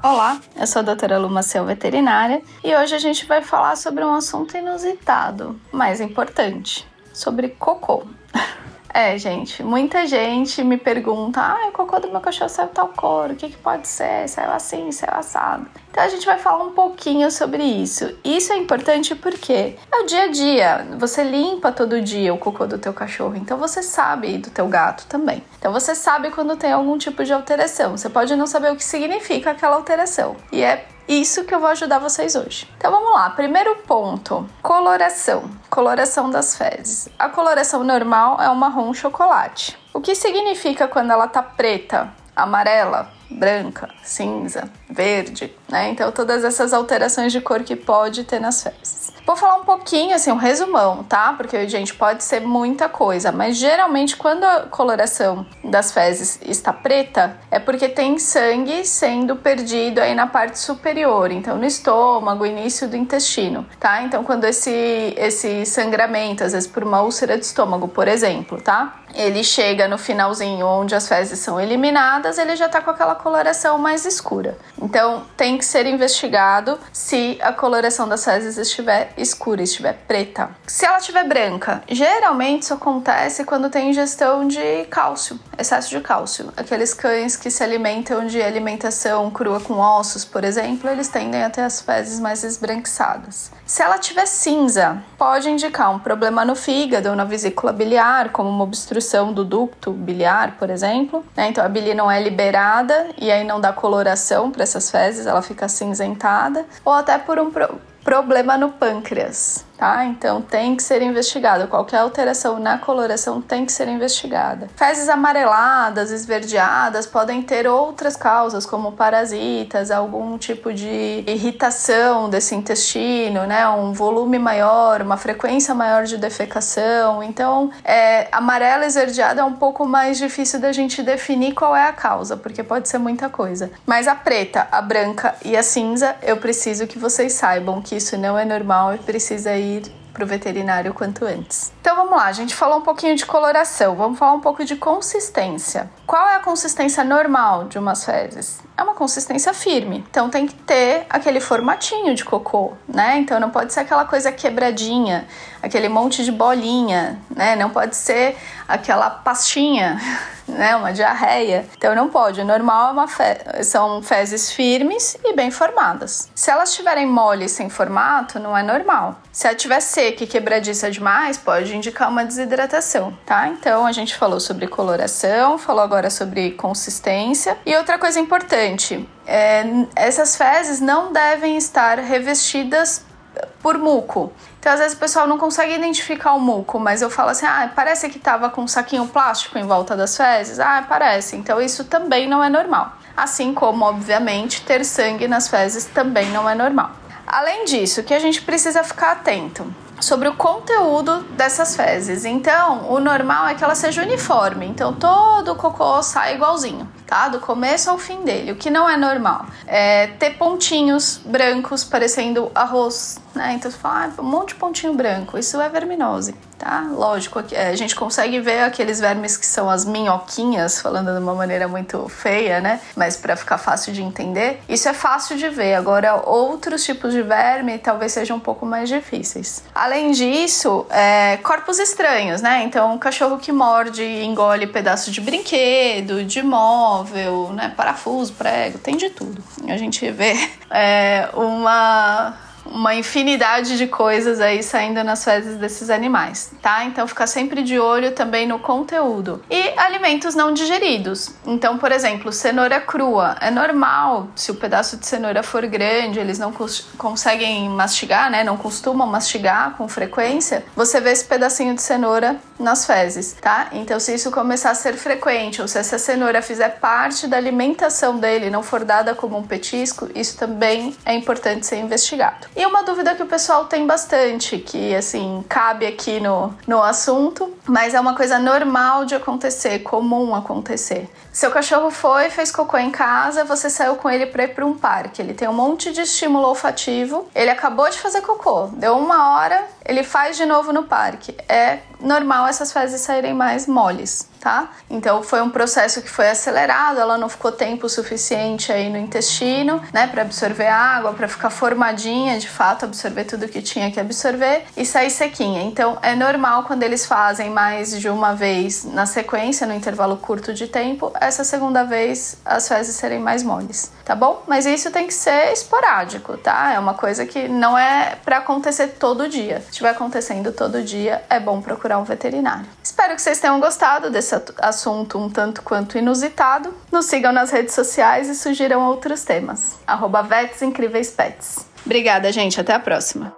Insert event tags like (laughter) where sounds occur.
Olá, eu sou a doutora Luma Seu Veterinária e hoje a gente vai falar sobre um assunto inusitado, mas importante, sobre cocô. (laughs) É, gente, muita gente me pergunta: ah, o cocô do meu cachorro saiu tal cor, o que, que pode ser? Saiu assim, saiu assado. Então a gente vai falar um pouquinho sobre isso. Isso é importante porque é o dia a dia. Você limpa todo dia o cocô do teu cachorro, então você sabe do teu gato também. Então você sabe quando tem algum tipo de alteração. Você pode não saber o que significa aquela alteração. E é isso que eu vou ajudar vocês hoje. Então vamos lá, primeiro ponto: coloração. Coloração das fezes. A coloração normal é o marrom chocolate. O que significa quando ela tá preta, amarela, branca, cinza, verde, né? Então todas essas alterações de cor que pode ter nas fezes. Vou falar um pouquinho, assim, um resumão, tá? Porque, gente, pode ser muita coisa, mas geralmente quando a coloração das fezes está preta, é porque tem sangue sendo perdido aí na parte superior, então no estômago, início do intestino, tá? Então quando esse, esse sangramento, às vezes por uma úlcera de estômago, por exemplo, tá? Ele chega no finalzinho onde as fezes são eliminadas, ele já tá com aquela coloração mais escura. Então tem que ser investigado se a coloração das fezes estiver escura, estiver preta. Se ela estiver branca, geralmente isso acontece quando tem ingestão de cálcio, excesso de cálcio. Aqueles cães que se alimentam de alimentação crua com ossos, por exemplo, eles tendem a ter as fezes mais esbranquiçadas. Se ela tiver cinza, pode indicar um problema no fígado ou na vesícula biliar, como uma obstrução do ducto biliar, por exemplo. Né? Então a bile não é liberada e aí não dá coloração para essas fezes, ela fica acinzentada, ou até por um problema no pâncreas tá? Então tem que ser investigado. Qualquer alteração na coloração tem que ser investigada. Fezes amareladas, esverdeadas podem ter outras causas, como parasitas, algum tipo de irritação desse intestino, né? Um volume maior, uma frequência maior de defecação. Então, é, amarela esverdeada é um pouco mais difícil da gente definir qual é a causa, porque pode ser muita coisa. Mas a preta, a branca e a cinza, eu preciso que vocês saibam que isso não é normal e precisa ir ir para o veterinário quanto antes. Então vamos lá, a gente falou um pouquinho de coloração, vamos falar um pouco de consistência. Qual é a consistência normal de umas fezes? É uma consistência firme, então tem que ter aquele formatinho de cocô, né? Então não pode ser aquela coisa quebradinha, aquele monte de bolinha, né? Não pode ser aquela pastinha (laughs) né, uma diarreia. Então não pode. O normal é fe são fezes firmes e bem formadas. Se elas estiverem moles sem formato, não é normal. Se ela estiver seca e quebradiça demais, pode indicar uma desidratação, tá? Então a gente falou sobre coloração, falou agora sobre consistência. E outra coisa importante, é, essas fezes não devem estar revestidas por muco. Então, às vezes o pessoal não consegue identificar o muco, mas eu falo assim: ah, parece que tava com um saquinho plástico em volta das fezes. Ah, parece. Então, isso também não é normal. Assim como, obviamente, ter sangue nas fezes também não é normal. Além disso, que a gente precisa ficar atento sobre o conteúdo dessas fezes. Então, o normal é que ela seja uniforme. Então, todo o cocô sai igualzinho, tá? Do começo ao fim dele. O que não é normal é ter pontinhos brancos parecendo arroz, né? Então, você fala, ah, um monte de pontinho branco. Isso é verminose tá? Lógico, é, a gente consegue ver aqueles vermes que são as minhoquinhas, falando de uma maneira muito feia, né? Mas para ficar fácil de entender, isso é fácil de ver. Agora, outros tipos de verme talvez sejam um pouco mais difíceis. Além disso, é, corpos estranhos, né? Então, um cachorro que morde e engole pedaço de brinquedo, de móvel, né? Parafuso, prego, tem de tudo. A gente vê (laughs) é, uma uma infinidade de coisas aí saindo nas fezes desses animais, tá? Então ficar sempre de olho também no conteúdo. E alimentos não digeridos. Então, por exemplo, cenoura crua. É normal, se o pedaço de cenoura for grande, eles não conseguem mastigar, né? Não costumam mastigar com frequência. Você vê esse pedacinho de cenoura nas fezes, tá? Então, se isso começar a ser frequente, ou se essa cenoura fizer parte da alimentação dele, não for dada como um petisco, isso também é importante ser investigado. E uma dúvida que o pessoal tem bastante, que assim, cabe aqui no, no assunto, mas é uma coisa normal de acontecer, comum acontecer. Seu cachorro foi, fez cocô em casa, você saiu com ele para ir para um parque. Ele tem um monte de estímulo olfativo. Ele acabou de fazer cocô, deu uma hora, ele faz de novo no parque. É normal essas fezes saírem mais moles, tá? Então foi um processo que foi acelerado, ela não ficou tempo suficiente aí no intestino, né, para absorver água, para ficar formadinha, de fato, absorver tudo que tinha que absorver e sair sequinha. Então é normal quando eles fazem mais de uma vez na sequência, no intervalo curto de tempo, essa segunda vez as fezes serem mais moles, tá bom? Mas isso tem que ser esporádico, tá? É uma coisa que não é para acontecer todo dia. Se estiver acontecendo todo dia, é bom procurar um veterinário. Espero que vocês tenham gostado desse assunto um tanto quanto inusitado. Nos sigam nas redes sociais e sugiram outros temas. Arroba Vets Incríveis Pets. Obrigada, gente. Até a próxima.